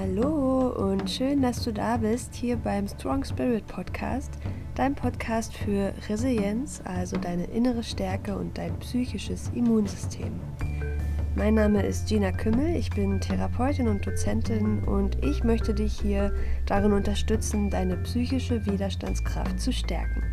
Hallo und schön, dass du da bist hier beim Strong Spirit Podcast, dein Podcast für Resilienz, also deine innere Stärke und dein psychisches Immunsystem. Mein Name ist Gina Kümmel, ich bin Therapeutin und Dozentin und ich möchte dich hier darin unterstützen, deine psychische Widerstandskraft zu stärken.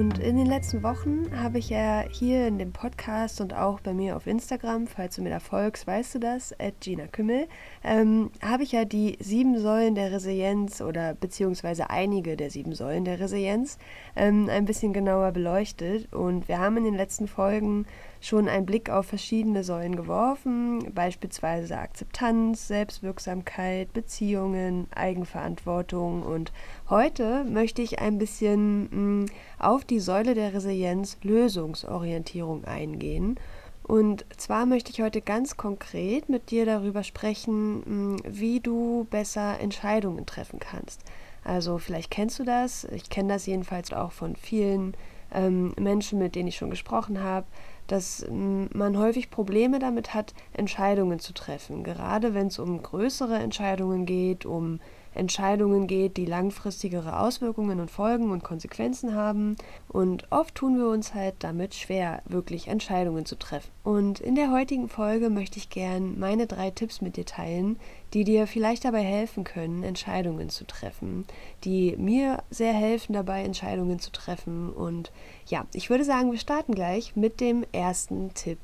Und in den letzten Wochen habe ich ja hier in dem Podcast und auch bei mir auf Instagram, falls du mir da folgst, weißt du das, at Gina Kümmel, ähm, habe ich ja die sieben Säulen der Resilienz oder beziehungsweise einige der sieben Säulen der Resilienz ähm, ein bisschen genauer beleuchtet. Und wir haben in den letzten Folgen schon einen Blick auf verschiedene Säulen geworfen, beispielsweise Akzeptanz, Selbstwirksamkeit, Beziehungen, Eigenverantwortung. Und heute möchte ich ein bisschen mh, mm, auf die Säule der Resilienz Lösungsorientierung eingehen. Und zwar möchte ich heute ganz konkret mit dir darüber sprechen, mm, wie du besser Entscheidungen treffen kannst. Also vielleicht kennst du das, ich kenne das jedenfalls auch von vielen ähm, Menschen, mit denen ich schon gesprochen habe, dass man häufig Probleme damit hat, Entscheidungen zu treffen. Gerade wenn es um größere Entscheidungen geht, um Entscheidungen geht, die langfristigere Auswirkungen und Folgen und Konsequenzen haben. Und oft tun wir uns halt damit schwer, wirklich Entscheidungen zu treffen. Und in der heutigen Folge möchte ich gern meine drei Tipps mit dir teilen, die dir vielleicht dabei helfen können, Entscheidungen zu treffen, die mir sehr helfen dabei, Entscheidungen zu treffen. Und ja, ich würde sagen, wir starten gleich mit dem ersten Tipp,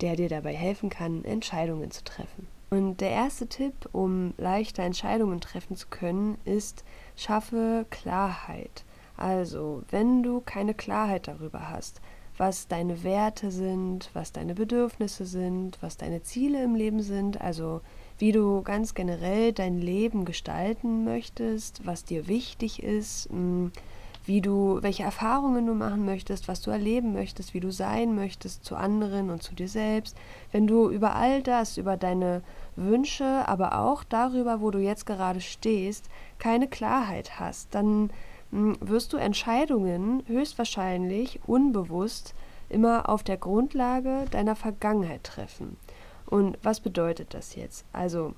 der dir dabei helfen kann, Entscheidungen zu treffen. Und der erste Tipp, um leichter Entscheidungen treffen zu können, ist, schaffe Klarheit. Also, wenn du keine Klarheit darüber hast, was deine Werte sind, was deine Bedürfnisse sind, was deine Ziele im Leben sind, also wie du ganz generell dein Leben gestalten möchtest, was dir wichtig ist, hm, wie du, welche Erfahrungen du machen möchtest, was du erleben möchtest, wie du sein möchtest zu anderen und zu dir selbst. Wenn du über all das, über deine Wünsche, aber auch darüber, wo du jetzt gerade stehst, keine Klarheit hast, dann hm, wirst du Entscheidungen höchstwahrscheinlich unbewusst immer auf der Grundlage deiner Vergangenheit treffen. Und was bedeutet das jetzt? Also,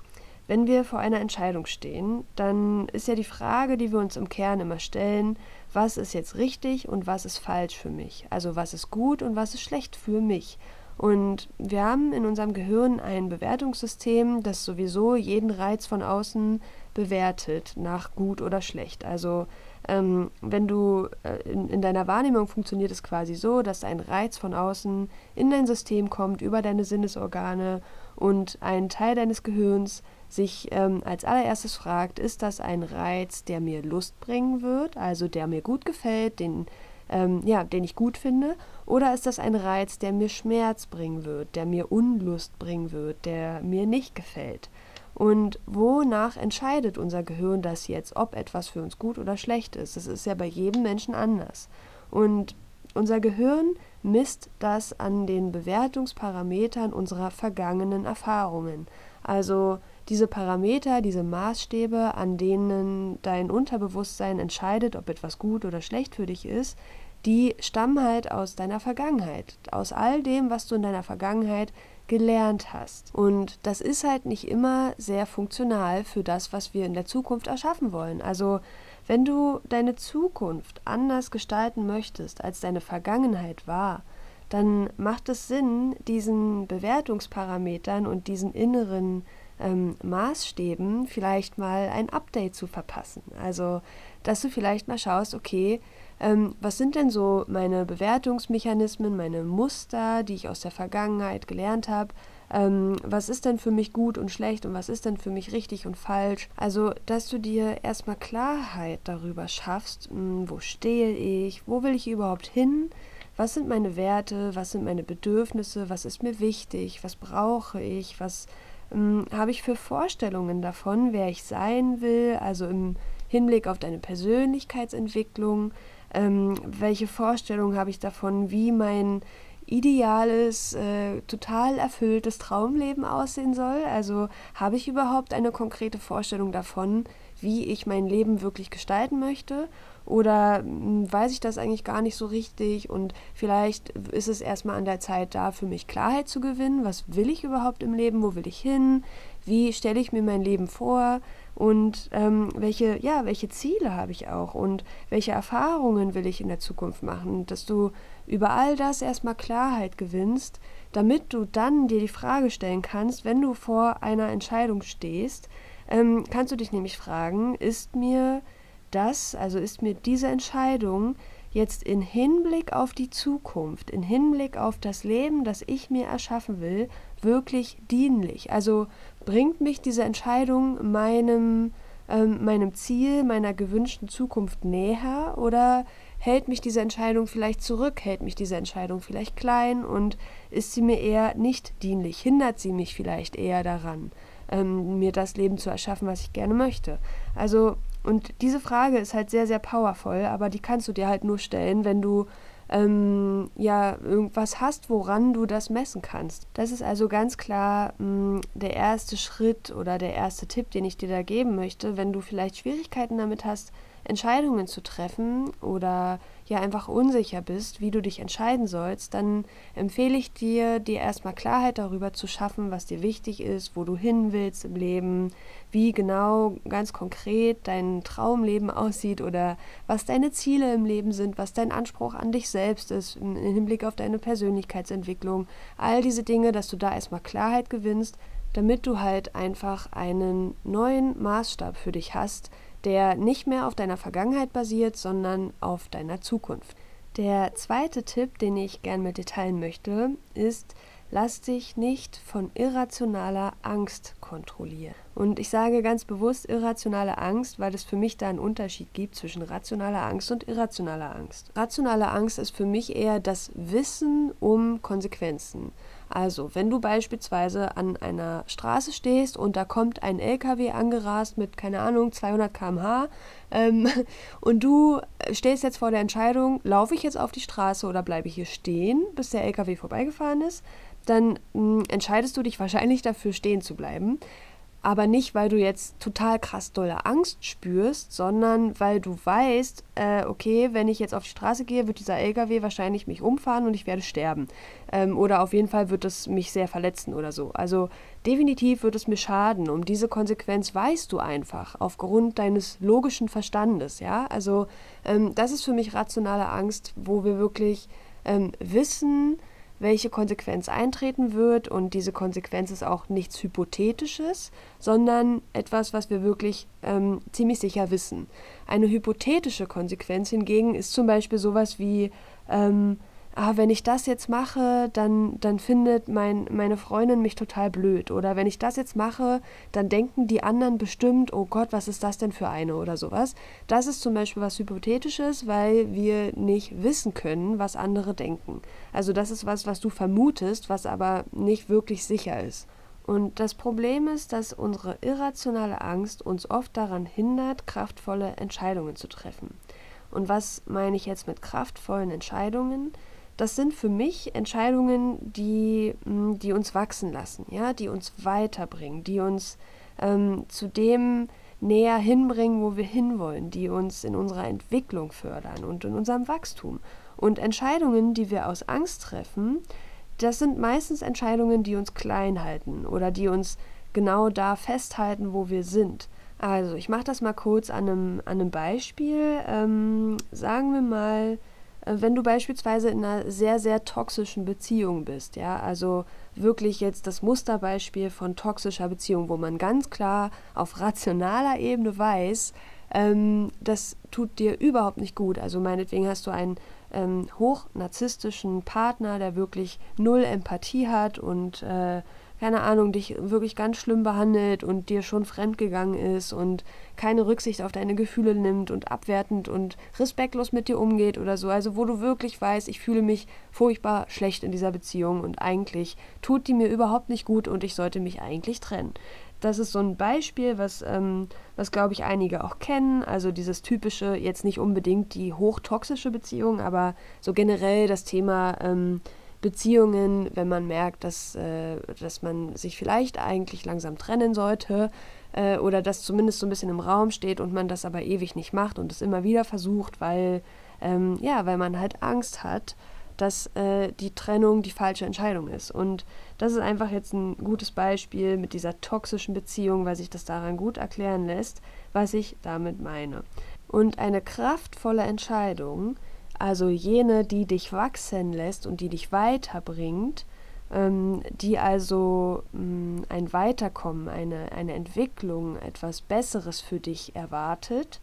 wenn wir vor einer Entscheidung stehen, dann ist ja die Frage, die wir uns im Kern immer stellen, was ist jetzt richtig und was ist falsch für mich? Also was ist gut und was ist schlecht für mich? Und wir haben in unserem Gehirn ein Bewertungssystem, das sowieso jeden Reiz von außen bewertet nach gut oder schlecht. Also ähm, wenn du äh, in, in, deiner Wahrnehmung funktioniert es quasi so, dass ein Reiz von außen in dein System kommt über deine Sinnesorgane und ein Teil deines Gehirns sich ähm, als allererstes fragt, ist das ein Reiz, der mir Lust bringen wird, also der mir gut gefällt, den ähm, ja, den ich gut finde? Oder ist das ein Reiz, der mir Schmerz bringen wird, der mir Unlust bringen wird, der mir nicht gefällt? Und wonach entscheidet unser Gehirn das jetzt, ob etwas für uns gut oder schlecht ist? Das ist ja bei jedem Menschen anders. Und unser Gehirn misst das an den Bewertungsparametern unserer vergangenen Erfahrungen. Also diese Parameter, diese Maßstäbe, an denen dein Unterbewusstsein entscheidet, ob etwas gut oder schlecht für dich ist, die stammen halt aus deiner Vergangenheit, aus all dem, was du in deiner Vergangenheit gelernt hast. Und das ist halt nicht immer sehr funktional für das, was wir in der Zukunft erschaffen wollen. Also wenn du deine Zukunft anders gestalten möchtest, als deine Vergangenheit war, dann macht es Sinn, diesen Bewertungsparametern und diesen inneren ähm, Maßstäben vielleicht mal ein Update zu verpassen. Also, dass du vielleicht mal schaust, okay, ähm, was sind denn so meine Bewertungsmechanismen, meine Muster, die ich aus der Vergangenheit gelernt habe? Ähm, was ist denn für mich gut und schlecht und was ist denn für mich richtig und falsch? Also, dass du dir erstmal Klarheit darüber schaffst, mh, hm, wo stehe ich, wo will ich überhaupt hin? Was sind meine Werte, was sind meine Bedürfnisse, was ist mir wichtig, was brauche ich, was ähm, habe ich für Vorstellungen davon, wer ich sein will, also im Hinblick auf deine Persönlichkeitsentwicklung, ähm, welche Vorstellungen habe ich davon, wie mein ideales, äh, total erfülltes Traumleben aussehen soll. Also habe ich überhaupt eine konkrete Vorstellung davon, wie ich mein Leben wirklich gestalten möchte? oder hm, weiß ich das eigentlich gar nicht so richtig und vielleicht ist es erstmal an der Zeit da, für mich Klarheit zu gewinnen. Was will ich überhaupt im Leben? Wo will ich hin? Wie stelle ich mir mein Leben vor? Und ähm, welche, ja, welche Ziele habe ich auch und welche Erfahrungen will ich in der Zukunft machen? Dass du über all das erstmal Klarheit gewinnst, damit du dann dir die Frage stellen kannst, wenn du vor einer Entscheidung stehst, ähm, kannst du dich nämlich fragen, ist mir das, also ist mir diese Entscheidung jetzt in Hinblick auf die Zukunft, in Hinblick auf das Leben, das ich mir erschaffen will, wirklich dienlich? Also bringt mich diese Entscheidung meinem, ähm, meinem Ziel, meiner gewünschten Zukunft näher oder hält mich diese Entscheidung vielleicht zurück, hält mich diese Entscheidung vielleicht klein und ist sie mir eher nicht dienlich, hindert sie mich vielleicht eher daran, ähm, mir das Leben zu erschaffen, was ich gerne möchte. Also und diese Frage ist halt sehr, sehr powervoll, aber die kannst du dir halt nur stellen, wenn du ähm, ja irgendwas hast, woran du das messen kannst. Das ist also ganz klar mh, mm, der erste Schritt oder der erste Tipp, den ich dir da geben möchte, wenn du vielleicht Schwierigkeiten damit hast, Entscheidungen zu treffen oder ja einfach unsicher bist, wie du dich entscheiden sollst, dann empfehle ich dir, dir erstmal Klarheit darüber zu schaffen, was dir wichtig ist, wo du hin willst im Leben, wie genau ganz konkret dein Traumleben aussieht oder was deine Ziele im Leben sind, was dein Anspruch an dich selbst ist im Hinblick auf deine Persönlichkeitsentwicklung. All diese Dinge, dass du da erstmal Klarheit gewinnst, damit du halt einfach einen neuen Maßstab für dich hast, der nicht mehr auf deiner Vergangenheit basiert, sondern auf deiner Zukunft. Der zweite Tipp, den ich gern mit dir teilen möchte, ist, lass dich nicht von irrationaler Angst kontrollieren. Und ich sage ganz bewusst irrationale Angst, weil es für mich da einen Unterschied gibt zwischen rationaler Angst und irrationaler Angst. Rationale Angst ist für mich eher das Wissen um Konsequenzen. Also, wenn du beispielsweise an einer Straße stehst und da kommt ein LKW angerast mit, keine Ahnung, 200 km/h ähm, und du stehst jetzt vor der Entscheidung, laufe ich jetzt auf die Straße oder bleibe ich hier stehen, bis der LKW vorbeigefahren ist, dann mh, hm, entscheidest du dich wahrscheinlich dafür, stehen zu bleiben aber nicht, weil du jetzt total krass dolle Angst spürst, sondern weil du weißt, äh, okay, wenn ich jetzt auf die Straße gehe, wird dieser LKW wahrscheinlich mich umfahren und ich werde sterben. Ähm, oder auf jeden Fall wird es mich sehr verletzen oder so. Also definitiv wird es mir schaden. Um diese Konsequenz weißt du einfach aufgrund deines logischen Verstandes. Ja, also ähm, das ist für mich rationale Angst, wo wir wirklich ähm, wissen, welche Konsequenz eintreten wird. Und diese Konsequenz ist auch nichts Hypothetisches, sondern etwas, was wir wirklich ähm, ziemlich sicher wissen. Eine hypothetische Konsequenz hingegen ist zum Beispiel sowas wie, ähm, ah, wenn ich das jetzt mache, dann, dann findet mein, meine Freundin mich total blöd. Oder wenn ich das jetzt mache, dann denken die anderen bestimmt, oh Gott, was ist das denn für eine oder sowas. Das ist zum Beispiel was Hypothetisches, weil wir nicht wissen können, was andere denken. Also das ist was, was du vermutest, was aber nicht wirklich sicher ist. Und das Problem ist, dass unsere irrationale Angst uns oft daran hindert, kraftvolle Entscheidungen zu treffen. Und was meine ich jetzt mit kraftvollen Entscheidungen? Das sind für mich Entscheidungen, die, mm, die uns wachsen lassen, ja, die uns weiterbringen, die uns ähm, zu dem näher hinbringen, wo wir hinwollen, die uns in unserer Entwicklung fördern und in unserem Wachstum. Und Entscheidungen, die wir aus Angst treffen, das sind meistens Entscheidungen, die uns klein halten oder die uns genau da festhalten, wo wir sind. Also, ich mache das mal kurz an einem, an einem Beispiel. Ähm, sagen wir mal, wenn du beispielsweise in einer sehr, sehr toxischen Beziehung bist, ja, also wirklich jetzt das Musterbeispiel von toxischer Beziehung, wo man ganz klar auf rationaler Ebene weiß, ähm, das tut dir überhaupt nicht gut. Also meinetwegen hast du einen ähm, hochnarzisstischen Partner, der wirklich null Empathie hat und äh, keine Ahnung, dich wirklich ganz schlimm behandelt und dir schon fremdgegangen ist und keine Rücksicht auf deine Gefühle nimmt und abwertend und respektlos mit dir umgeht oder so. Also wo du wirklich weißt, ich fühle mich furchtbar schlecht in dieser Beziehung und eigentlich tut die mir überhaupt nicht gut und ich sollte mich eigentlich trennen. Das ist so ein Beispiel, was, ähm, was glaube ich, einige auch kennen. Also dieses typische, jetzt nicht unbedingt die hochtoxische Beziehung, aber so generell das Thema, ähm, Beziehungen, wenn man merkt, dass, äh, dass man sich vielleicht eigentlich langsam trennen sollte äh, oder das zumindest so ein bisschen im Raum steht und man das aber ewig nicht macht und es immer wieder versucht, weil, ähm, ja, weil man halt Angst hat, dass äh, die Trennung die falsche Entscheidung ist. Und das ist einfach jetzt ein gutes Beispiel mit dieser toxischen Beziehung, weil sich das daran gut erklären lässt, was ich damit meine. Und eine kraftvolle Entscheidung, also jene, die dich wachsen lässt und die dich weiterbringt, ähm, die also mh, mm, ein Weiterkommen, eine, eine Entwicklung, etwas Besseres für dich erwartet,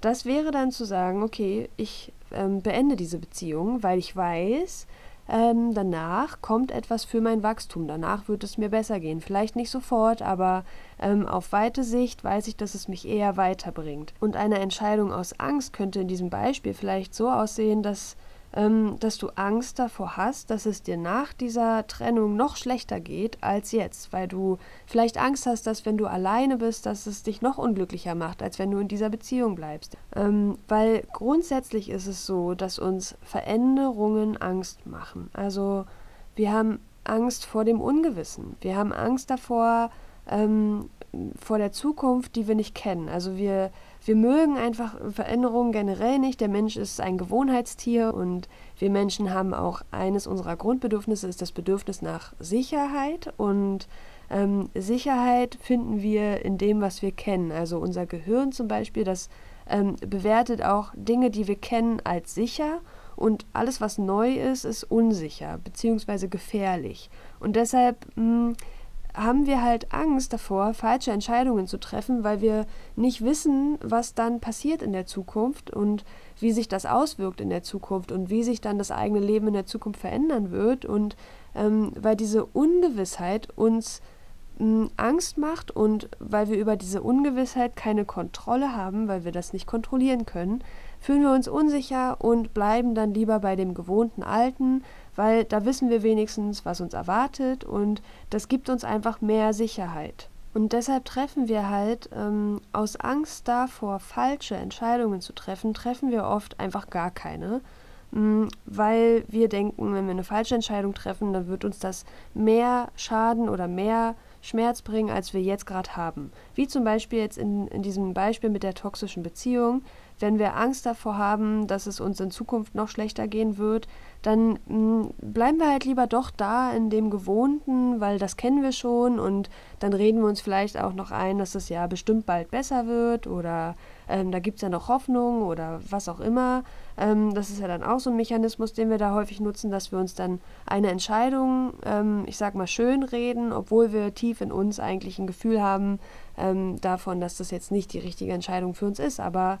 das wäre dann zu sagen, okay, ich ähm, beende diese Beziehung, weil ich weiß, ähm, danach kommt etwas für mein Wachstum. Danach wird es mir besser gehen. Vielleicht nicht sofort, aber ähm, auf weite Sicht weiß ich, dass es mich eher weiterbringt. Und eine Entscheidung aus Angst könnte in diesem Beispiel vielleicht so aussehen, dass ähm, dass du Angst davor hast, dass es dir nach dieser Trennung noch schlechter geht als jetzt, weil du vielleicht Angst hast, dass wenn du alleine bist, dass es dich noch unglücklicher macht, als wenn du in dieser Beziehung bleibst. Ähm, weil grundsätzlich ist es so, dass uns Veränderungen Angst machen. Also wir haben Angst vor dem Ungewissen. Wir haben Angst davor, ähm, vor der Zukunft, die wir nicht kennen. Also wir wir mögen einfach Veränderungen generell nicht. Der Mensch ist ein Gewohnheitstier und wir Menschen haben auch eines unserer Grundbedürfnisse, ist das Bedürfnis nach Sicherheit. Und ähm, Sicherheit finden wir in dem, was wir kennen. Also unser Gehirn zum Beispiel, das ähm, bewertet auch Dinge, die wir kennen, als sicher. Und alles, was neu ist, ist unsicher bzw. gefährlich. Und deshalb mh, hm, haben wir halt Angst davor, falsche Entscheidungen zu treffen, weil wir nicht wissen, was dann passiert in der Zukunft und wie sich das auswirkt in der Zukunft und wie sich dann das eigene Leben in der Zukunft verändern wird. Und ähm, weil diese Ungewissheit uns mh, Angst macht und weil wir über diese Ungewissheit keine Kontrolle haben, weil wir das nicht kontrollieren können, fühlen wir uns unsicher und bleiben dann lieber bei dem gewohnten Alten, weil da wissen wir wenigstens, was uns erwartet und das gibt uns einfach mehr Sicherheit. Und deshalb treffen wir halt ähm, aus Angst davor, falsche Entscheidungen zu treffen, treffen wir oft einfach gar keine, mh, mm, weil wir denken, wenn wir eine falsche Entscheidung treffen, dann wird uns das mehr Schaden oder mehr Schmerz bringen, als wir jetzt gerade haben. Wie zum Beispiel jetzt in, in diesem Beispiel mit der toxischen Beziehung. Wenn wir Angst davor haben, dass es uns in Zukunft noch schlechter gehen wird, dann mh, hm, bleiben wir halt lieber doch da in dem Gewohnten, weil das kennen wir schon und dann reden wir uns vielleicht auch noch ein, dass es ja bestimmt bald besser wird oder ähm, da gibt es ja noch Hoffnung oder was auch immer. Ähm, das ist ja dann auch so ein Mechanismus, den wir da häufig nutzen, dass wir uns dann eine Entscheidung, ähm, ich sag mal, schön reden, obwohl wir tief in uns eigentlich ein Gefühl haben ähm, davon, dass das jetzt nicht die richtige Entscheidung für uns ist, aber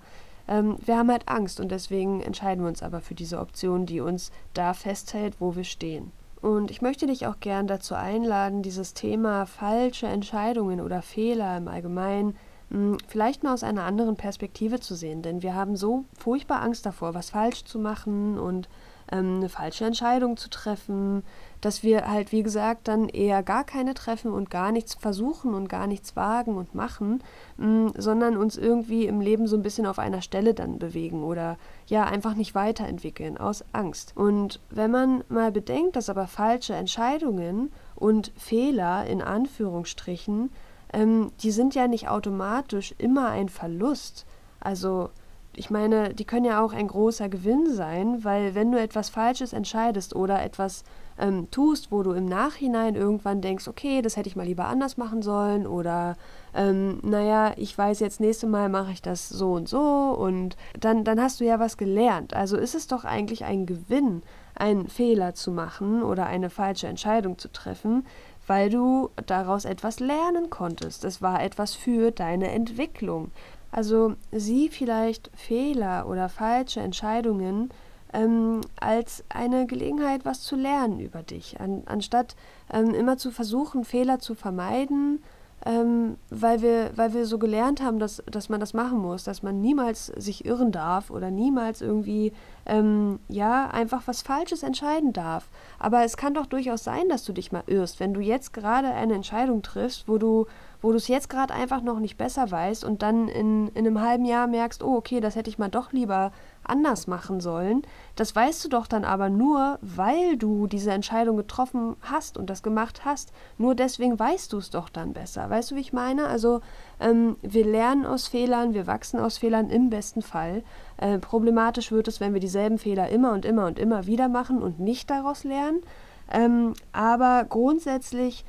ähm, wir haben halt Angst und deswegen entscheiden wir uns aber für diese Option, die uns da festhält, wo wir stehen. Und ich möchte dich auch gern dazu einladen, dieses Thema falsche Entscheidungen oder Fehler im Allgemeinen hm, vielleicht mal aus einer anderen Perspektive zu sehen. Denn wir haben so furchtbar Angst davor, was falsch zu machen und ähm, eine falsche Entscheidung zu treffen, dass wir halt, wie gesagt, dann eher gar keine treffen und gar nichts versuchen und gar nichts wagen und machen, mh, mm, sondern uns irgendwie im Leben so ein bisschen auf einer Stelle dann bewegen oder ja einfach nicht weiterentwickeln aus Angst. Und wenn man mal bedenkt, dass aber falsche Entscheidungen und Fehler in Anführungsstrichen, ähm, die sind ja nicht automatisch immer ein Verlust. Also ich meine, die können ja auch ein großer Gewinn sein, weil wenn du etwas Falsches entscheidest oder etwas ähm, tust, wo du im Nachhinein irgendwann denkst, okay, das hätte ich mal lieber anders machen sollen oder ähm, naja, ich weiß jetzt, nächste Mal mache ich das so und so und dann, dann hast du ja was gelernt. Also ist es doch eigentlich ein Gewinn, einen Fehler zu machen oder eine falsche Entscheidung zu treffen, weil du daraus etwas lernen konntest. Es war etwas für deine Entwicklung. Also sieh vielleicht Fehler oder falsche Entscheidungen ähm, als eine Gelegenheit, was zu lernen über dich, an, anstatt ähm, immer zu versuchen, Fehler zu vermeiden, ähm, weil, wir, weil wir so gelernt haben, dass, dass man das machen muss, dass man niemals sich irren darf oder niemals irgendwie ähm, ja, einfach was Falsches entscheiden darf. Aber es kann doch durchaus sein, dass du dich mal irrst, wenn du jetzt gerade eine Entscheidung triffst, wo du wo du es jetzt gerade einfach noch nicht besser weißt und dann in, in einem halben Jahr merkst, oh, okay, das hätte ich mal doch lieber anders machen sollen. Das weißt du doch dann aber nur, weil du diese Entscheidung getroffen hast und das gemacht hast. Nur deswegen weißt du es doch dann besser. Weißt du, wie ich meine? Also ähm, wir lernen aus Fehlern, wir wachsen aus Fehlern im besten Fall. Äh, problematisch wird es, wenn wir dieselben Fehler immer und immer und immer wieder machen und nicht daraus lernen. Ähm, aber grundsätzlich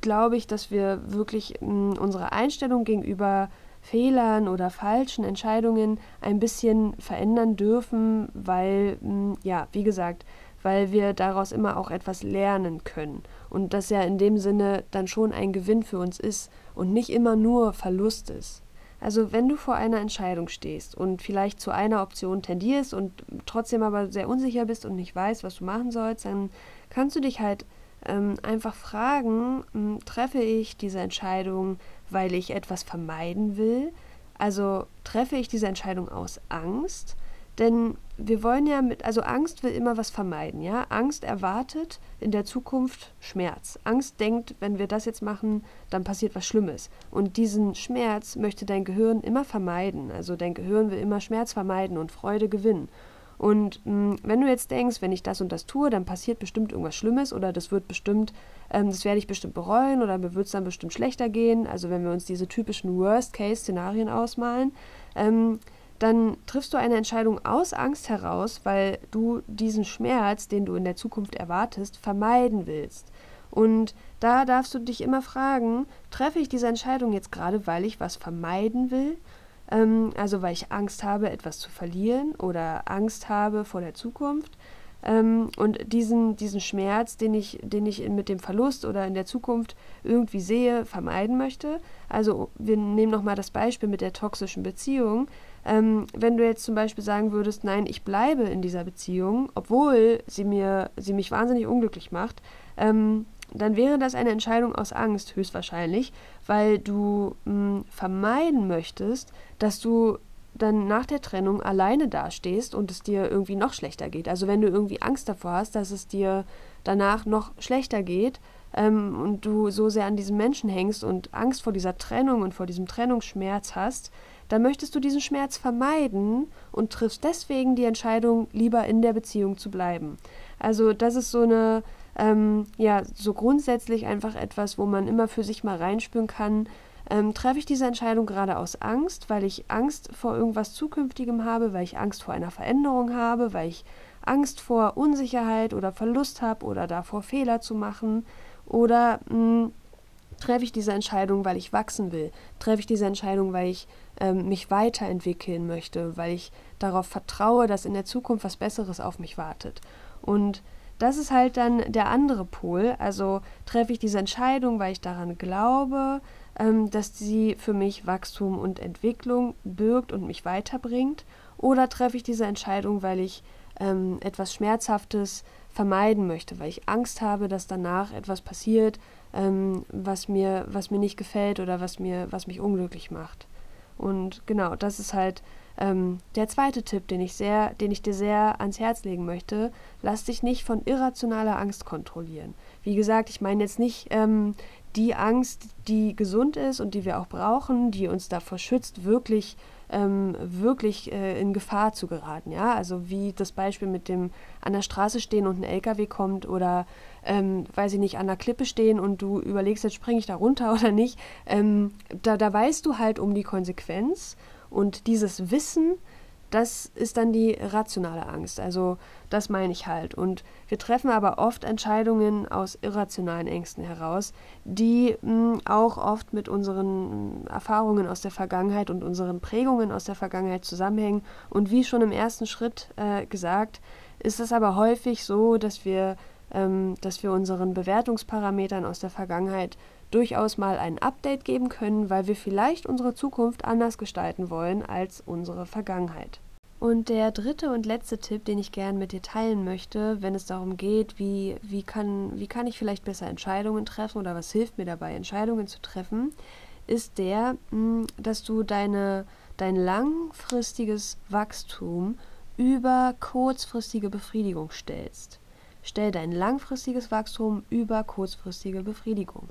glaube ich, dass wir wirklich mm, unsere Einstellung gegenüber Fehlern oder falschen Entscheidungen ein bisschen verändern dürfen, weil, mm, ja, wie gesagt, weil wir daraus immer auch etwas lernen können. Und das ja in dem Sinne dann schon ein Gewinn für uns ist und nicht immer nur Verlust ist. Also wenn du vor einer Entscheidung stehst und vielleicht zu einer Option tendierst und trotzdem aber sehr unsicher bist und nicht weißt, was du machen sollst, dann kannst du dich halt ähm, einfach fragen, ähm, treffe ich diese Entscheidung, weil ich etwas vermeiden will? Also treffe ich diese Entscheidung aus Angst? Denn wir wollen ja mit, also Angst will immer was vermeiden, ja? Angst erwartet in der Zukunft Schmerz. Angst denkt, wenn wir das jetzt machen, dann passiert was Schlimmes. Und diesen Schmerz möchte dein Gehirn immer vermeiden. Also dein Gehirn will immer Schmerz vermeiden und Freude gewinnen. Und mh, hm, wenn du jetzt denkst, wenn ich das und das tue, dann passiert bestimmt irgendwas Schlimmes oder das wird bestimmt, ähm, das werde ich bestimmt bereuen oder mir wird es dann bestimmt schlechter gehen. Also wenn wir uns diese typischen Worst-Case-Szenarien ausmalen, ähm, dann triffst du eine Entscheidung aus Angst heraus, weil du diesen Schmerz, den du in der Zukunft erwartest, vermeiden willst. Und da darfst du dich immer fragen, treffe ich diese Entscheidung jetzt gerade, weil ich was vermeiden will ähm, also weil ich Angst habe, etwas zu verlieren oder Angst habe vor der Zukunft. Ähm, und diesen, diesen Schmerz, den ich, den ich mit dem Verlust oder in der Zukunft irgendwie sehe, vermeiden möchte. Also wir nehmen nochmal das Beispiel mit der toxischen Beziehung. Ähm, wenn du jetzt zum Beispiel sagen würdest, nein, ich bleibe in dieser Beziehung, obwohl sie mir, sie mich wahnsinnig unglücklich macht, ähm, dann wäre das eine Entscheidung aus Angst höchstwahrscheinlich, weil du mh, hm, vermeiden möchtest, dass du dann nach der Trennung alleine dastehst und es dir irgendwie noch schlechter geht. Also wenn du irgendwie Angst davor hast, dass es dir danach noch schlechter geht ähm, und du so sehr an diesem Menschen hängst und Angst vor dieser Trennung und vor diesem Trennungsschmerz hast, dann möchtest du diesen Schmerz vermeiden und triffst deswegen die Entscheidung, lieber in der Beziehung zu bleiben. Also das ist so eine ähm, ja, so grundsätzlich einfach etwas, wo man immer für sich mal reinspüren kann, ähm, treffe ich diese Entscheidung gerade aus Angst, weil ich Angst vor irgendwas Zukünftigem habe, weil ich Angst vor einer Veränderung habe, weil ich Angst vor Unsicherheit oder Verlust habe oder davor Fehler zu machen? Oder mh, hm, treffe ich diese Entscheidung, weil ich wachsen will, treffe ich diese Entscheidung, weil ich ähm, mich weiterentwickeln möchte, weil ich darauf vertraue, dass in der Zukunft was Besseres auf mich wartet. Und das ist halt dann der andere Pol. Also treffe ich diese Entscheidung, weil ich daran glaube, ähm, dass sie für mich Wachstum und Entwicklung birgt und mich weiterbringt. Oder treffe ich diese Entscheidung, weil ich ähm, etwas Schmerzhaftes vermeiden möchte, weil ich Angst habe, dass danach etwas passiert, ähm, was, mir, was mir nicht gefällt oder was, mir, was mich unglücklich macht. Und genau, das ist halt ähm, der zweite Tipp, den ich, sehr, den ich dir sehr ans Herz legen möchte, lass dich nicht von irrationaler Angst kontrollieren. Wie gesagt, ich meine jetzt nicht ähm, die Angst, die gesund ist und die wir auch brauchen, die uns davor schützt, wirklich ähm, wirklich äh, in Gefahr zu geraten. Ja, also wie das Beispiel mit dem an der Straße stehen und ein LKW kommt oder ähm, weiß ich nicht, an der Klippe stehen und du überlegst, jetzt springe ich da runter oder nicht. Ähm, da, da weißt du halt um die Konsequenz und dieses Wissen, das ist dann die rationale Angst. Also das meine ich halt. Und wir treffen aber oft Entscheidungen aus irrationalen Ängsten heraus, die mh, hm, auch oft mit unseren Erfahrungen aus der Vergangenheit und unseren Prägungen aus der Vergangenheit zusammenhängen. Und wie schon im ersten Schritt äh, gesagt, ist es aber häufig so, dass wir, ähm, dass wir unseren Bewertungsparametern aus der Vergangenheit durchaus mal ein Update geben können, weil wir vielleicht unsere Zukunft anders gestalten wollen als unsere Vergangenheit. Und der dritte und letzte Tipp, den ich gerne mit dir teilen möchte, wenn es darum geht, wie, wie, kann, wie kann ich vielleicht besser Entscheidungen treffen oder was hilft mir dabei, Entscheidungen zu treffen, ist der, hm, dass du deine, dein langfristiges Wachstum über kurzfristige Befriedigung stellst. Stell dein langfristiges Wachstum über kurzfristige Befriedigung.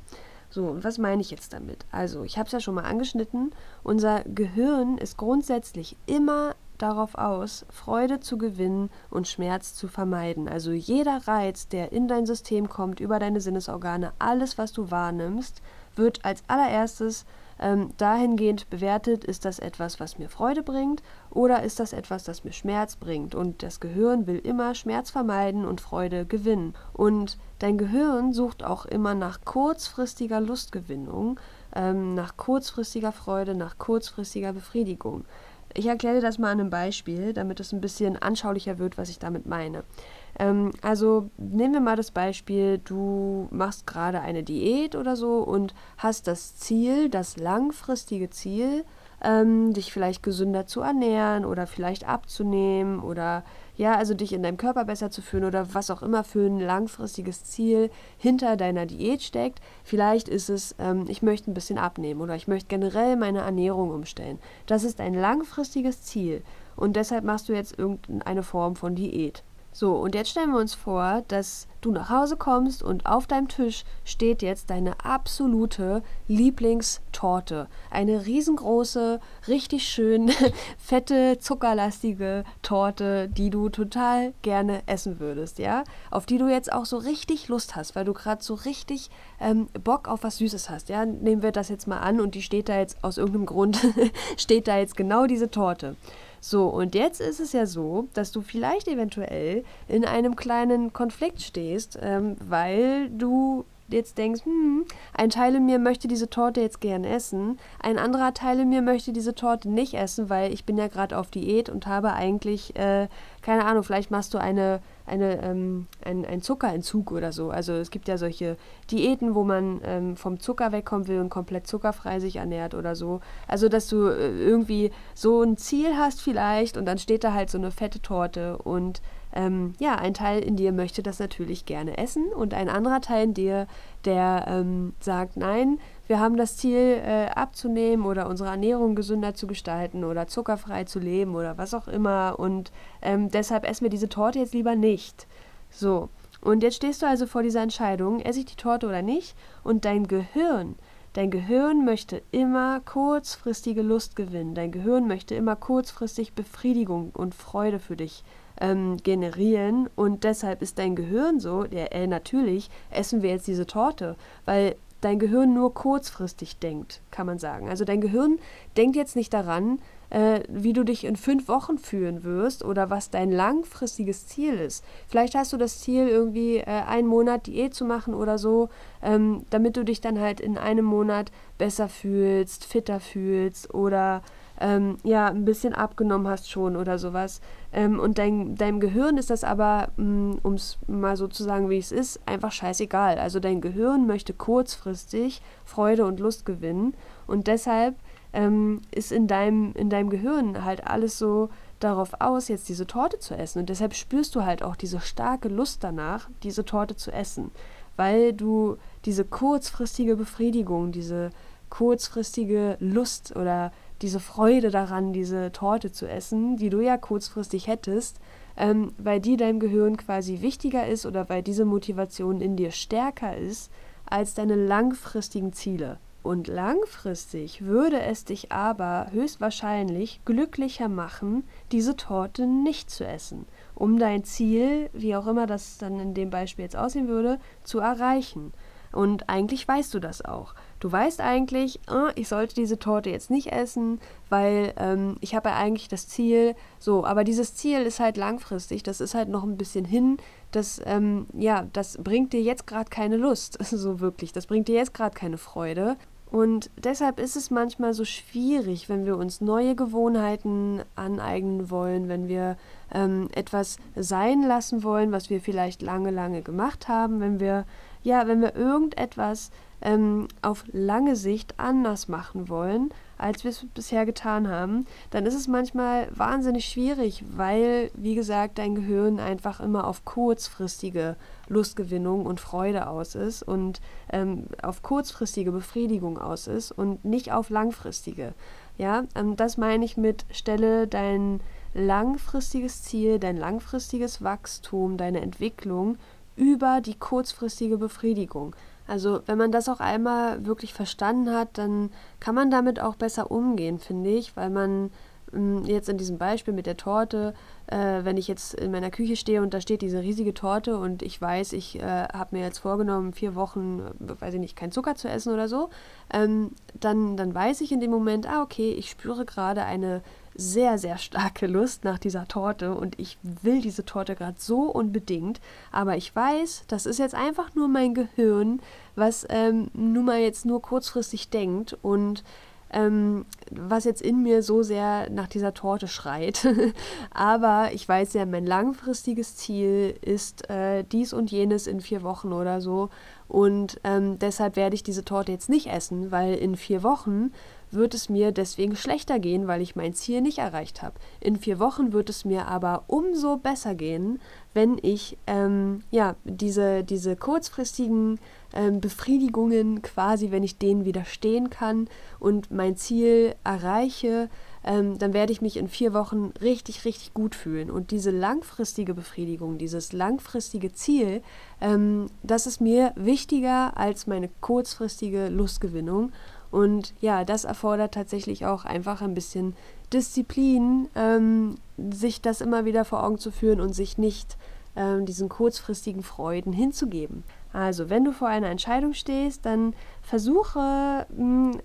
So, und was meine ich jetzt damit? Also, ich habe es ja schon mal angeschnitten. Unser Gehirn ist grundsätzlich immer darauf aus, Freude zu gewinnen und Schmerz zu vermeiden. Also jeder Reiz, der in dein System kommt, über deine Sinnesorgane, alles, was du wahrnimmst, wird als allererstes ähm, dahingehend bewertet, ist das etwas, was mir Freude bringt oder ist das etwas, das mir Schmerz bringt. Und das Gehirn will immer Schmerz vermeiden und Freude gewinnen. Und dein Gehirn sucht auch immer nach kurzfristiger Lustgewinnung, ähm, nach kurzfristiger Freude, nach kurzfristiger Befriedigung. Ich erkläre dir das mal an einem Beispiel, damit es ein bisschen anschaulicher wird, was ich damit meine. Ähm, also nehmen wir mal das Beispiel, du machst gerade eine Diät oder so und hast das Ziel, das langfristige Ziel, ähm, dich vielleicht gesünder zu ernähren oder vielleicht abzunehmen oder ja, also dich in deinem Körper besser zu fühlen oder was auch immer für ein langfristiges Ziel hinter deiner Diät steckt. Vielleicht ist es, ähm, ich möchte ein bisschen abnehmen oder ich möchte generell meine Ernährung umstellen. Das ist ein langfristiges Ziel und deshalb machst du jetzt irgendeine Form von Diät. So, und jetzt stellen wir uns vor, dass du nach Hause kommst und auf deinem Tisch steht jetzt deine absolute Lieblingstorte. Eine riesengroße, richtig schön fette, zuckerlastige Torte, die du total gerne essen würdest, ja? Auf die du jetzt auch so richtig Lust hast, weil du gerade so richtig ähm, Bock auf was Süßes hast, ja? Nehmen wir das jetzt mal an und die steht da jetzt aus irgendeinem Grund, steht da jetzt genau diese Torte. So, und jetzt ist es ja so, dass du vielleicht eventuell in einem kleinen Konflikt stehst, ähm, weil du jetzt denkst, hm, ein Teil in mir möchte diese Torte jetzt gern essen, ein anderer Teil in mir möchte diese Torte nicht essen, weil ich bin ja gerade auf Diät und habe eigentlich, äh, keine Ahnung, vielleicht machst du eine, eine, ähm, ein, ein Zuckerentzug oder so. Also es gibt ja solche Diäten, wo man ähm, vom Zucker wegkommen will und komplett zuckerfrei sich ernährt oder so. Also dass du äh, irgendwie so ein Ziel hast vielleicht und dann steht da halt so eine fette Torte und ähm, ja, ein Teil in dir möchte das natürlich gerne essen und ein anderer Teil in dir, der ähm, sagt, nein, wir haben das Ziel äh, abzunehmen oder unsere Ernährung gesünder zu gestalten oder zuckerfrei zu leben oder was auch immer und ähm, deshalb essen wir diese Torte jetzt lieber nicht. So, und jetzt stehst du also vor dieser Entscheidung, esse ich die Torte oder nicht und dein Gehirn, Dein Gehirn möchte immer kurzfristige Lust gewinnen. Dein Gehirn möchte immer kurzfristig Befriedigung und Freude für dich ähm, generieren. Und deshalb ist dein Gehirn so, der, äh, natürlich essen wir jetzt diese Torte, weil dein Gehirn nur kurzfristig denkt, kann man sagen. Also dein Gehirn denkt jetzt nicht daran, äh, wie du dich in fünf Wochen fühlen wirst oder was dein langfristiges Ziel ist. Vielleicht hast du das Ziel, irgendwie äh, einen Monat Diät zu machen oder so, ähm, damit du dich dann halt in einem Monat besser fühlst, fitter fühlst oder ähm, ja, ein bisschen abgenommen hast schon oder sowas. Ähm, und dein, deinem Gehirn ist das aber, mm, um es mal so zu sagen, wie es ist, einfach scheißegal. Also dein Gehirn möchte kurzfristig Freude und Lust gewinnen. Und deshalb ähm, ist in deinem, in deinem Gehirn halt alles so darauf aus, jetzt diese Torte zu essen. Und deshalb spürst du halt auch diese starke Lust danach, diese Torte zu essen. Weil du diese kurzfristige Befriedigung, diese kurzfristige Lust oder diese Freude daran, diese Torte zu essen, die du ja kurzfristig hättest, ähm, weil die deinem Gehirn quasi wichtiger ist oder weil diese Motivation in dir stärker ist als deine langfristigen Ziele. Und langfristig würde es dich aber höchstwahrscheinlich glücklicher machen, diese Torte nicht zu essen, um dein Ziel, wie auch immer das dann in dem Beispiel jetzt aussehen würde, zu erreichen. Und eigentlich weißt du das auch. Du weißt eigentlich, oh, ich sollte diese Torte jetzt nicht essen, weil ähm, ich habe ja eigentlich das Ziel. So, aber dieses Ziel ist halt langfristig. Das ist halt noch ein bisschen hin. Das, ähm, ja, das bringt dir jetzt gerade keine Lust, so wirklich. Das bringt dir jetzt gerade keine Freude. Und deshalb ist es manchmal so schwierig, wenn wir uns neue Gewohnheiten aneignen wollen, wenn wir ähm, etwas sein lassen wollen, was wir vielleicht lange, lange gemacht haben, wenn wir ja, wenn wir irgendetwas ähm, auf lange Sicht anders machen wollen, als wir es bisher getan haben, dann ist es manchmal wahnsinnig schwierig, weil, wie gesagt, dein Gehirn einfach immer auf kurzfristige Lustgewinnung und Freude aus ist und ähm, auf kurzfristige Befriedigung aus ist und nicht auf langfristige. Ja, ähm, das meine ich mit stelle dein langfristiges Ziel, dein langfristiges Wachstum, deine Entwicklung über die kurzfristige Befriedigung. Also wenn man das auch einmal wirklich verstanden hat, dann kann man damit auch besser umgehen, finde ich, weil man hm, jetzt in diesem Beispiel mit der Torte, äh, wenn ich jetzt in meiner Küche stehe und da steht diese riesige Torte und ich weiß, ich äh, habe mir jetzt vorgenommen, vier Wochen, weiß ich nicht, kein Zucker zu essen oder so, ähm, dann, dann weiß ich in dem Moment, ah, okay, ich spüre gerade eine sehr, sehr starke Lust nach dieser Torte und ich will diese Torte gerade so unbedingt. Aber ich weiß, das ist jetzt einfach nur mein Gehirn, was ähm, nun mal jetzt nur kurzfristig denkt und ähm, was jetzt in mir so sehr nach dieser Torte schreit. Aber ich weiß ja, mein langfristiges Ziel ist äh, dies und jenes in vier Wochen oder so. Und ähm, deshalb werde ich diese Torte jetzt nicht essen, weil in vier Wochen wird es mir deswegen schlechter gehen, weil ich mein Ziel nicht erreicht habe. In vier Wochen wird es mir aber umso besser gehen, wenn ich ähm, ja diese, diese kurzfristigen ähm, Befriedigungen quasi, wenn ich denen widerstehen kann und mein Ziel erreiche, ähm, dann werde ich mich in vier Wochen richtig, richtig gut fühlen. Und diese langfristige Befriedigung, dieses langfristige Ziel, ähm, das ist mir wichtiger als meine kurzfristige Lustgewinnung. Und ja, das erfordert tatsächlich auch einfach ein bisschen Disziplin, ähm, sich das immer wieder vor Augen zu führen und sich nicht ähm, diesen kurzfristigen Freuden hinzugeben. Also, wenn du vor einer Entscheidung stehst, dann versuche mh,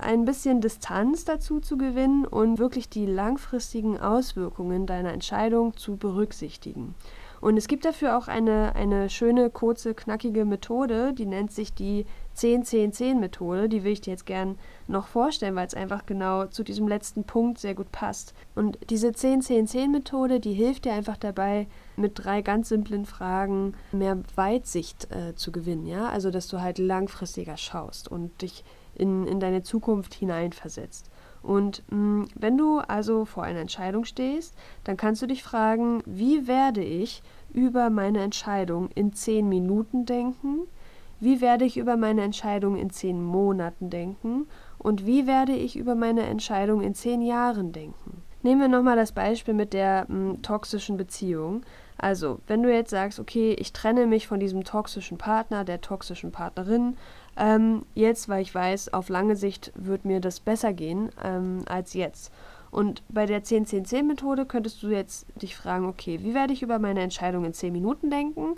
ein bisschen Distanz dazu zu gewinnen und wirklich die langfristigen Auswirkungen deiner Entscheidung zu berücksichtigen. Und es gibt dafür auch eine, eine schöne, kurze, knackige Methode, die nennt sich die 10-10-10-Methode. Die will ich dir jetzt gern noch vorstellen, weil es einfach genau zu diesem letzten Punkt sehr gut passt. Und diese 10-10-10-Methode, die hilft dir einfach dabei, mit drei ganz simplen Fragen mehr Weitsicht äh, zu gewinnen. Ja? Also, dass du halt langfristiger schaust und dich in, in deine Zukunft hineinversetzt. Und mh, mm, wenn du also vor einer Entscheidung stehst, dann kannst du dich fragen, wie werde ich über meine Entscheidung in zehn Minuten denken? Wie werde ich über meine Entscheidung in zehn Monaten denken? Und wie werde ich über meine Entscheidung in zehn Jahren denken? Nehmen wir nochmal das Beispiel mit der m, mm, toxischen Beziehung. Also, wenn du jetzt sagst, okay, ich trenne mich von diesem toxischen Partner, der toxischen Partnerin, ähm, jetzt, weil ich weiß, auf lange Sicht wird mir das besser gehen ähm, als jetzt. Und bei der 10-10-10-Methode könntest du jetzt dich fragen, okay, wie werde ich über meine Entscheidung in 10 Minuten denken?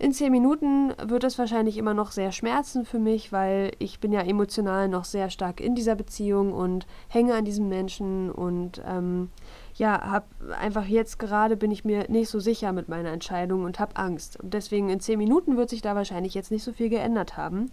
In 10 Minuten wird es wahrscheinlich immer noch sehr schmerzen für mich, weil ich bin ja emotional noch sehr stark in dieser Beziehung und hänge an diesem Menschen und ähm, ja, habe einfach jetzt gerade bin ich mir nicht so sicher mit meiner Entscheidung und habe Angst. Und deswegen in 10 Minuten wird sich da wahrscheinlich jetzt nicht so viel geändert haben.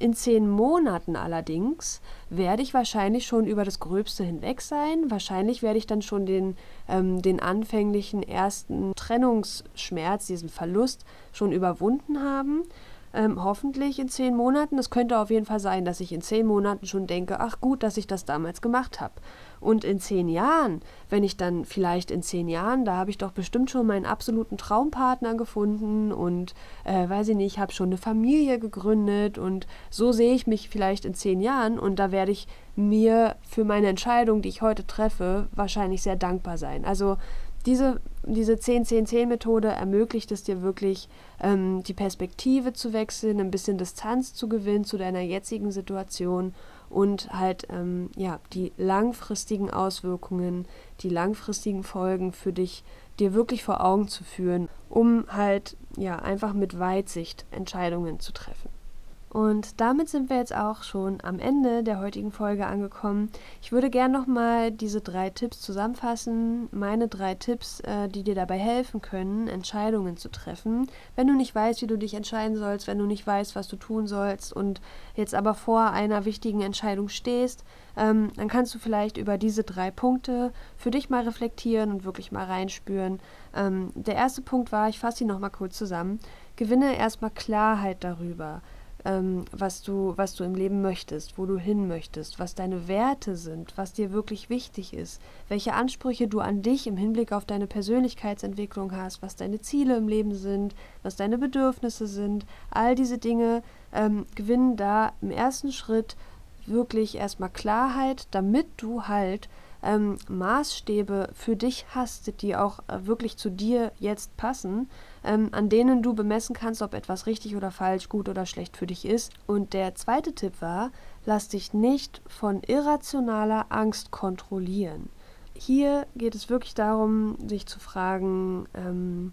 In zehn Monaten allerdings werde ich wahrscheinlich schon über das Gröbste hinweg sein. Wahrscheinlich werde ich dann schon den, ähm, den anfänglichen ersten Trennungsschmerz, diesen Verlust schon überwunden haben. Ähm, hoffentlich in zehn Monaten. Es könnte auf jeden Fall sein, dass ich in zehn Monaten schon denke, ach gut, dass ich das damals gemacht habe. Und in zehn Jahren, wenn ich dann vielleicht in zehn Jahren, da habe ich doch bestimmt schon meinen absoluten Traumpartner gefunden und äh, weiß ich nicht, habe schon eine Familie gegründet und so sehe ich mich vielleicht in zehn Jahren und da werde ich mir für meine Entscheidung, die ich heute treffe, wahrscheinlich sehr dankbar sein. Also diese, diese 10-10-10-Methode ermöglicht es dir wirklich, ähm, die Perspektive zu wechseln, ein bisschen Distanz zu gewinnen zu deiner jetzigen Situation und halt ähm, ja, die langfristigen Auswirkungen, die langfristigen Folgen für dich dir wirklich vor Augen zu führen, um halt ja einfach mit Weitsicht Entscheidungen zu treffen. Und damit sind wir jetzt auch schon am Ende der heutigen Folge angekommen. Ich würde gerne nochmal diese drei Tipps zusammenfassen. Meine drei Tipps, äh, die dir dabei helfen können, Entscheidungen zu treffen. Wenn du nicht weißt, wie du dich entscheiden sollst, wenn du nicht weißt, was du tun sollst und jetzt aber vor einer wichtigen Entscheidung stehst, ähm, dann kannst du vielleicht über diese drei Punkte für dich mal reflektieren und wirklich mal reinspüren. Ähm, der erste Punkt war, ich fasse sie nochmal kurz zusammen, gewinne erstmal Klarheit darüber ähm, was, du, was du im Leben möchtest, wo du hin möchtest, was deine Werte sind, was dir wirklich wichtig ist, welche Ansprüche du an dich im Hinblick auf deine Persönlichkeitsentwicklung hast, was deine Ziele im Leben sind, was deine Bedürfnisse sind. All diese Dinge ähm, gewinnen da im ersten Schritt wirklich erstmal Klarheit, damit du halt ähm, Maßstäbe für dich hast, die auch äh, wirklich zu dir jetzt passen, ähm, an denen du bemessen kannst, ob etwas richtig oder falsch, gut oder schlecht für dich ist. Und der zweite Tipp war, lass dich nicht von irrationaler Angst kontrollieren. Hier geht es wirklich darum, sich zu fragen, ähm,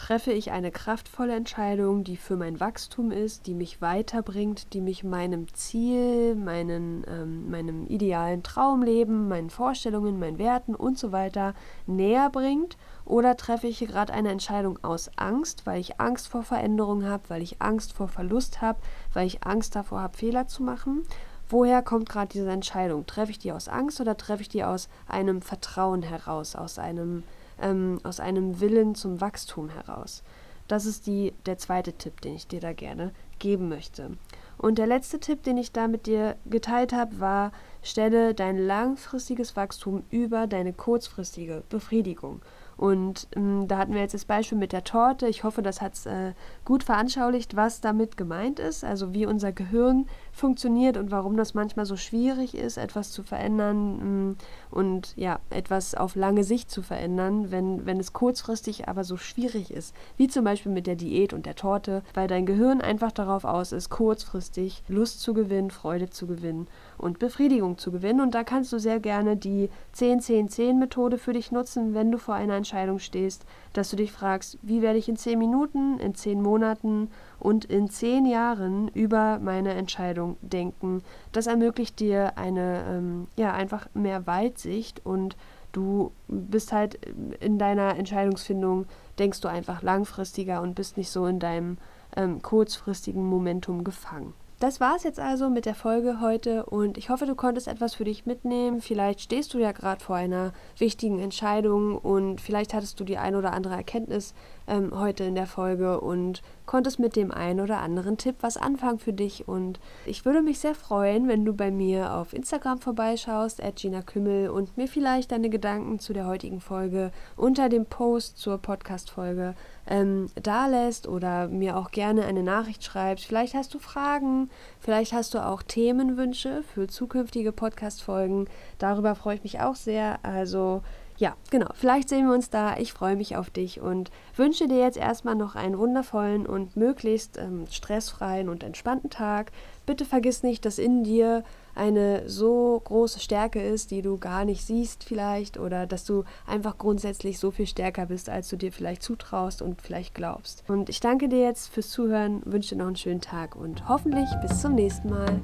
treffe ich eine kraftvolle Entscheidung, die für mein Wachstum ist, die mich weiterbringt, die mich meinem Ziel, meinen, ähm, meinem idealen Traumleben, meinen Vorstellungen, meinen Werten und so weiter näher bringt? Oder treffe ich gerade eine Entscheidung aus Angst, weil ich Angst vor Veränderung habe, weil ich Angst vor Verlust habe, weil ich Angst davor habe, Fehler zu machen? Woher kommt gerade diese Entscheidung? Treffe ich die aus Angst oder treffe ich die aus einem Vertrauen heraus, aus einem ähm, aus einem Willen zum Wachstum heraus. Das ist die, der zweite Tipp, den ich dir da gerne geben möchte. Und der letzte Tipp, den ich da mit dir geteilt habe, war, stelle dein langfristiges Wachstum über deine kurzfristige Befriedigung. Und ähm, da hatten wir jetzt das Beispiel mit der Torte. Ich hoffe, das hat es äh, gut veranschaulicht, was damit gemeint ist, also wie unser Gehirn funktioniert und warum das manchmal so schwierig ist, etwas zu verändern ähm, und ja, etwas auf lange Sicht zu verändern, wenn, wenn es kurzfristig aber so schwierig ist. Wie zum Beispiel mit der Diät und der Torte, weil dein Gehirn einfach darauf aus ist, kurzfristig Lust zu gewinnen, Freude zu gewinnen und Befriedigung zu gewinnen. Und da kannst du sehr gerne die 10-10-10-Methode für dich nutzen, wenn du vor einer Entscheidung stehst, dass du dich fragst, wie werde ich in 10 Minuten, in 10 Monaten und in 10 Jahren über meine Entscheidung denken. Das ermöglicht dir eine, ähm, ja, einfach mehr Weitsicht und du bist halt in deiner Entscheidungsfindung, denkst du einfach langfristiger und bist nicht so in deinem ähm, kurzfristigen Momentum gefangen. Das war es jetzt also mit der Folge heute und ich hoffe, du konntest etwas für dich mitnehmen. Vielleicht stehst du ja gerade vor einer wichtigen Entscheidung und vielleicht hattest du die ein oder andere Erkenntnis ähm, heute in der Folge und konntest mit dem einen oder anderen Tipp was anfangen für dich. Und ich würde mich sehr freuen, wenn du bei mir auf Instagram vorbeischaust, at Gina Kümmel, und mir vielleicht deine Gedanken zu der heutigen Folge unter dem Post zur Podcast-Folge ähm, da lässt oder mir auch gerne eine Nachricht schreibst. Vielleicht hast du Fragen, vielleicht hast du auch Themenwünsche für zukünftige Podcast-Folgen. Darüber freue ich mich auch sehr. Also ja, genau. Vielleicht sehen wir uns da. Ich freue mich auf dich und wünsche dir jetzt erstmal noch einen wundervollen und möglichst ähm, stressfreien und entspannten Tag. Bitte vergiss nicht, dass in dir eine so große Stärke ist, die du gar nicht siehst vielleicht oder dass du einfach grundsätzlich so viel stärker bist, als du dir vielleicht zutraust und vielleicht glaubst. Und ich danke dir jetzt fürs Zuhören, wünsche dir noch einen schönen Tag und hoffentlich bis zum nächsten Mal.